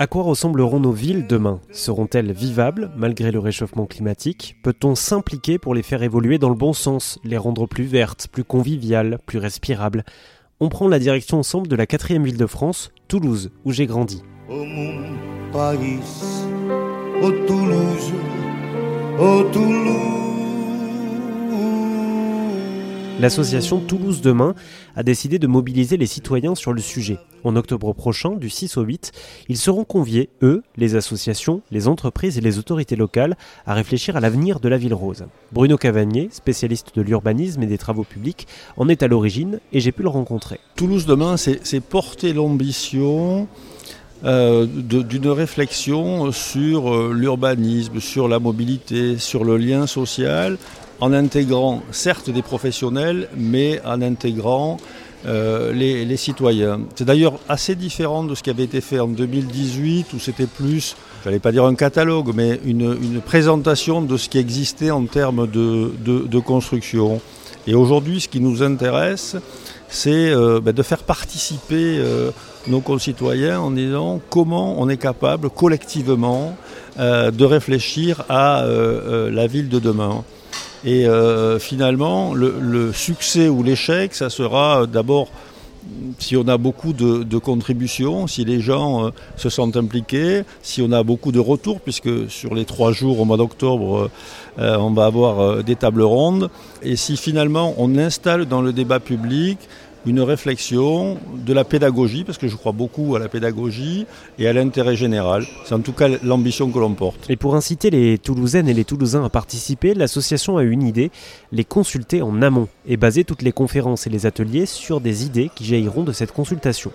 À quoi ressembleront nos villes demain? Seront-elles vivables malgré le réchauffement climatique? Peut-on s'impliquer pour les faire évoluer dans le bon sens, les rendre plus vertes, plus conviviales, plus respirables? On prend la direction ensemble de la quatrième ville de France, Toulouse, où j'ai grandi. Toulouse, Toulouse. L'association Toulouse Demain a décidé de mobiliser les citoyens sur le sujet. En octobre prochain, du 6 au 8, ils seront conviés, eux, les associations, les entreprises et les autorités locales, à réfléchir à l'avenir de la ville rose. Bruno Cavagnier, spécialiste de l'urbanisme et des travaux publics, en est à l'origine et j'ai pu le rencontrer. Toulouse Demain, c'est porter l'ambition euh, d'une réflexion sur euh, l'urbanisme, sur la mobilité, sur le lien social, en intégrant certes des professionnels, mais en intégrant euh, les, citoyens. C'est d'ailleurs assez différent de ce qui avait été fait en 2018, où c'était plus, je n'allais pas dire un catalogue, mais une, présentation de ce qui existait en termes de, construction. Et aujourd'hui, ce qui nous intéresse, c'est euh, ben, de faire participer euh, nos concitoyens en disant comment on est capable collectivement de réfléchir à la ville de demain. Et euh, finalement, le, succès ou l'échec, ça sera d'abord si on a beaucoup de, contributions, si les gens euh, se sentent impliqués, si on a beaucoup de retours, puisque sur les trois jours au mois d'octobre, euh, on va avoir des tables rondes, et si finalement on installe dans le débat public une réflexion de la pédagogie, parce que je crois beaucoup à la pédagogie et à l'intérêt général. C'est en tout cas l'ambition que l'on porte. Et pour inciter les Toulousaines et les Toulousains à participer, l'association a une idée, les consulter en amont et baser toutes les conférences et les ateliers sur des idées qui jailliront de cette consultation.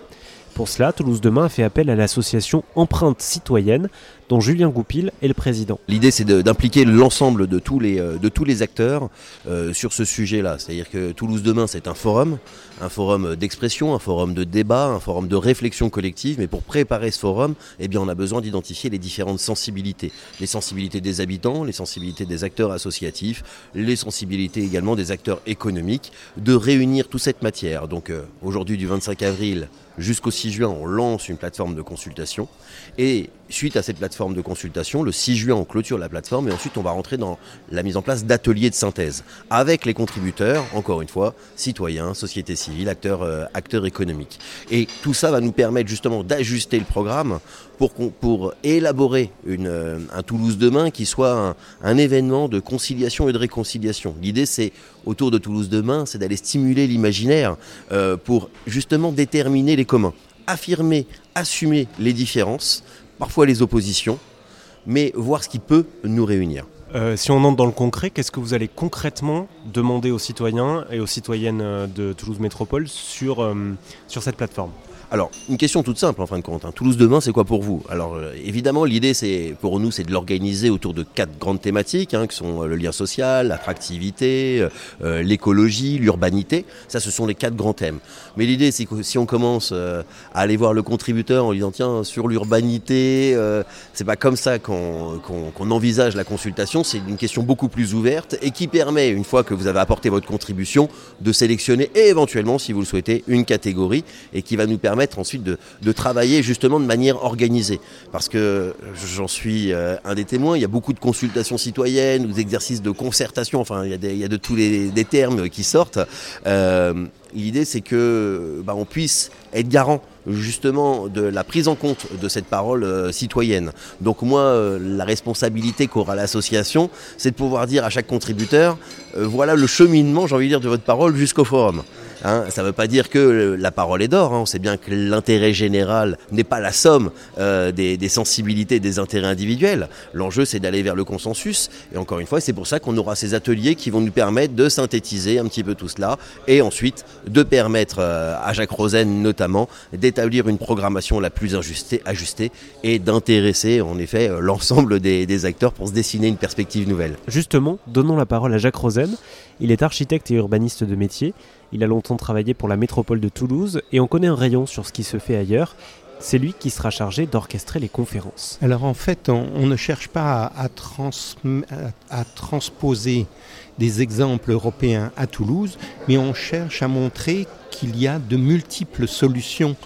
Pour cela, Toulouse Demain a fait appel à l'association Empreinte Citoyenne, dont Julien Goupil est le président. L'idée, c'est d'impliquer l'ensemble de, tous les, euh, acteurs euh, sur ce sujet-là. C'est-à-dire que Toulouse Demain, c'est un forum, un forum d'expression, un forum de débat, un forum de réflexion collective. Mais pour préparer ce forum, eh bien, on a besoin d'identifier les différentes sensibilités. Les sensibilités des habitants, les sensibilités des acteurs associatifs, les sensibilités également des acteurs économiques, de réunir toute cette matière. Donc euh, aujourd'hui, du 25 avril jusqu'au 6 juin, on lance une plateforme de consultation. Et suite à cette plateforme de consultation, le 6 juin, on clôture la plateforme et ensuite on va rentrer dans la mise en place d'ateliers de synthèse avec les contributeurs, encore une fois, citoyens, société civile, acteurs, euh, acteurs économiques. Et tout ça va nous permettre justement d'ajuster le programme pour, pour élaborer une, euh, un Toulouse demain qui soit un, événement de conciliation et de réconciliation. L'idée, c'est autour de Toulouse demain, c'est d'aller stimuler l'imaginaire euh, pour justement déterminer les communs, affirmer, assumer les différences, parfois les oppositions, mais voir ce qui peut nous réunir. Euh, si on entre dans le concret, qu'est-ce que vous allez concrètement demander aux citoyens et aux citoyennes de Toulouse Métropole sur, sur cette plateforme? Alors, une question toute simple en fin de compte. Hein. Toulouse demain, c'est quoi pour vous? Alors, euh, évidemment, l'idée, pour nous, c'est de l'organiser autour de quatre grandes thématiques, hein, qui sont euh, le lien social, l'attractivité, euh, l'écologie, l'urbanité. Ça, ce sont les quatre grands thèmes. Mais l'idée, c'est que si on commence à aller voir le contributeur en lui disant, tiens, sur l'urbanité, c'est pas comme ça qu'on envisage la consultation. C'est une question beaucoup plus ouverte et qui permet, une fois que vous avez apporté votre contribution, de sélectionner éventuellement, si vous le souhaitez, une catégorie et qui va nous permettre ensuite de, travailler justement de manière organisée. Parce que j'en suis euh, un des témoins, il y a beaucoup de consultations citoyennes ou d'exercices de concertation, enfin il y a, de tous les des termes qui sortent. Euh, l'idée c'est que bah, on puisse être garant justement de la prise en compte de cette parole euh, citoyenne. Donc moi, la responsabilité qu'aura l'association, c'est de pouvoir dire à chaque contributeur, voilà le cheminement, j'ai envie de dire, de votre parole jusqu'au forum. Hein, ça ne veut pas dire que la parole est d'or. Hein. On sait bien que l'intérêt général n'est pas la somme euh, des, sensibilités, des intérêts individuels. L'enjeu, c'est d'aller vers le consensus. Et encore une fois, c'est pour ça qu'on aura ces ateliers qui vont nous permettre de synthétiser un petit peu tout cela et ensuite de permettre euh, à Jacques Rosen notamment d'établir une programmation la plus ajustée, ajustée et d'intéresser en effet euh, l'ensemble des, des acteurs pour se dessiner une perspective nouvelle. Justement, donnons la parole à Jacques Rosen. Il est architecte et urbaniste de métier. Il a longtemps travaillé pour la métropole de Toulouse et on connaît un rayon sur ce qui se fait ailleurs. C'est lui qui sera chargé d'orchestrer les conférences. Alors en fait, on, ne cherche pas à, transposer des exemples européens à Toulouse, mais on cherche à montrer qu'il y a de multiples solutions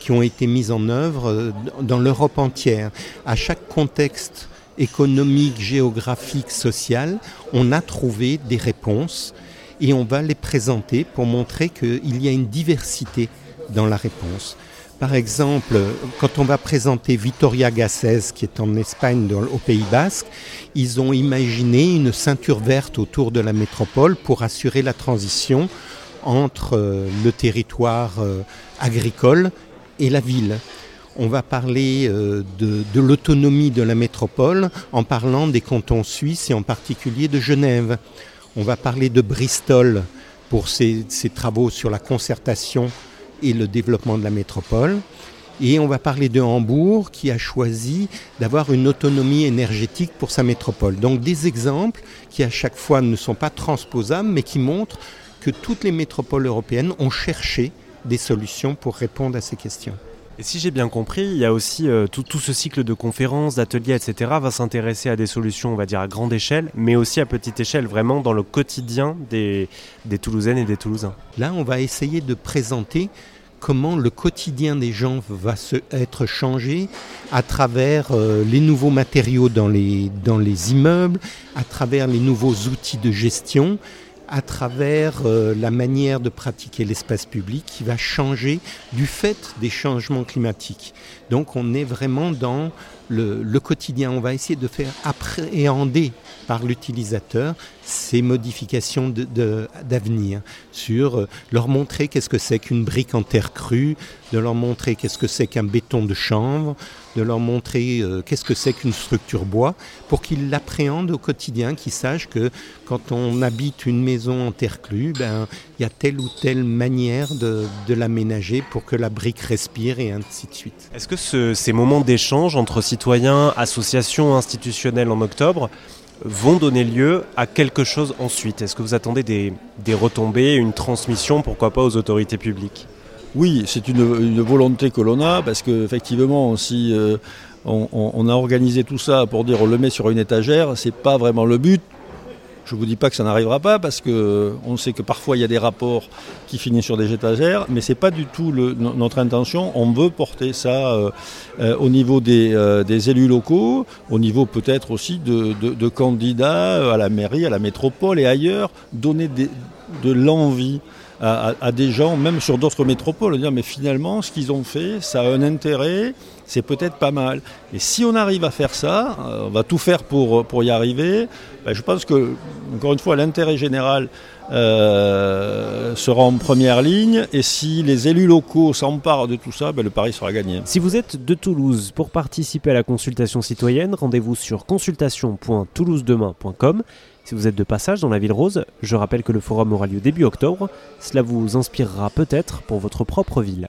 qui ont été mises en œuvre dans l'Europe entière. À chaque contexte économique, géographique, social, on a trouvé des réponses et on va les présenter pour montrer qu'il y a une diversité dans la réponse. Par exemple, quand on va présenter Vitoria Gasteiz, qui est en Espagne, au Pays Basque, ils ont imaginé une ceinture verte autour de la métropole pour assurer la transition entre euh, le territoire euh, agricole et la ville. On va parler euh, de, l'autonomie de la métropole en parlant des cantons suisses et en particulier de Genève. On va parler de Bristol pour ses travaux sur la concertation et le développement de la métropole. Et on va parler de Hambourg qui a choisi d'avoir une autonomie énergétique pour sa métropole. Donc des exemples qui à chaque fois ne sont pas transposables mais qui montrent que toutes les métropoles européennes ont cherché des solutions pour répondre à ces questions. Et si j'ai bien compris, il y a aussi euh, tout, ce cycle de conférences, d'ateliers, etc. va s'intéresser à des solutions, on va dire, à grande échelle, mais aussi à petite échelle, vraiment dans le quotidien des, des Toulousaines et des Toulousains. Là, on va essayer de présenter comment le quotidien des gens va se, être changé à travers euh, les nouveaux matériaux dans les, dans les immeubles, à travers les nouveaux outils de gestion, à travers euh, la manière de pratiquer l'espace public qui va changer du fait des changements climatiques. Donc on est vraiment dans le, quotidien. On va essayer de faire appréhender par l'utilisateur ces modifications d'avenir, sur euh, leur montrer qu'est-ce que c'est qu'une brique en terre crue, de leur montrer qu'est-ce que c'est qu'un béton de chanvre, de leur montrer euh, qu'est-ce que c'est qu'une structure bois, pour qu'ils l'appréhendent au quotidien, qu'ils sachent que quand on habite une maison en terre crue, ben, il y a telle ou telle manière de, l'aménager pour que la brique respire et ainsi de suite. Est-ce que ces moments d'échange entre citoyens, associations institutionnelles en octobre vont donner lieu à quelque chose ensuite Est-ce que vous attendez des, retombées, une transmission, pourquoi pas aux autorités publiques? Oui, c'est une, volonté que l'on a, parce qu'effectivement, si euh, on, on, a organisé tout ça pour dire on le met sur une étagère, c'est pas vraiment le but. Je ne vous dis pas que ça n'arrivera pas parce qu'on sait que parfois il y a des rapports qui finissent sur des étagères, mais ce n'est pas du tout notre intention. On veut porter ça euh, euh, au niveau euh, des, élus locaux, au niveau peut-être aussi de, candidats à la mairie, à la métropole et ailleurs, donner de l'envie à, des gens, même sur d'autres métropoles, dire mais finalement ce qu'ils ont fait, ça a un intérêt, c'est peut-être pas mal. Et si on arrive à faire ça, euh, on va tout faire pour, pour y arriver. Ben, je pense que, encore une fois, l'intérêt général euh, sera en première ligne. Et si les élus locaux s'emparent de tout ça, ben, le pari sera gagné. Si vous êtes de Toulouse pour participer à la consultation citoyenne, rendez-vous sur consultation.toulousedemain.com. Si vous êtes de passage dans la ville rose, je rappelle que le forum aura lieu début octobre. Cela vous inspirera peut-être pour votre propre ville.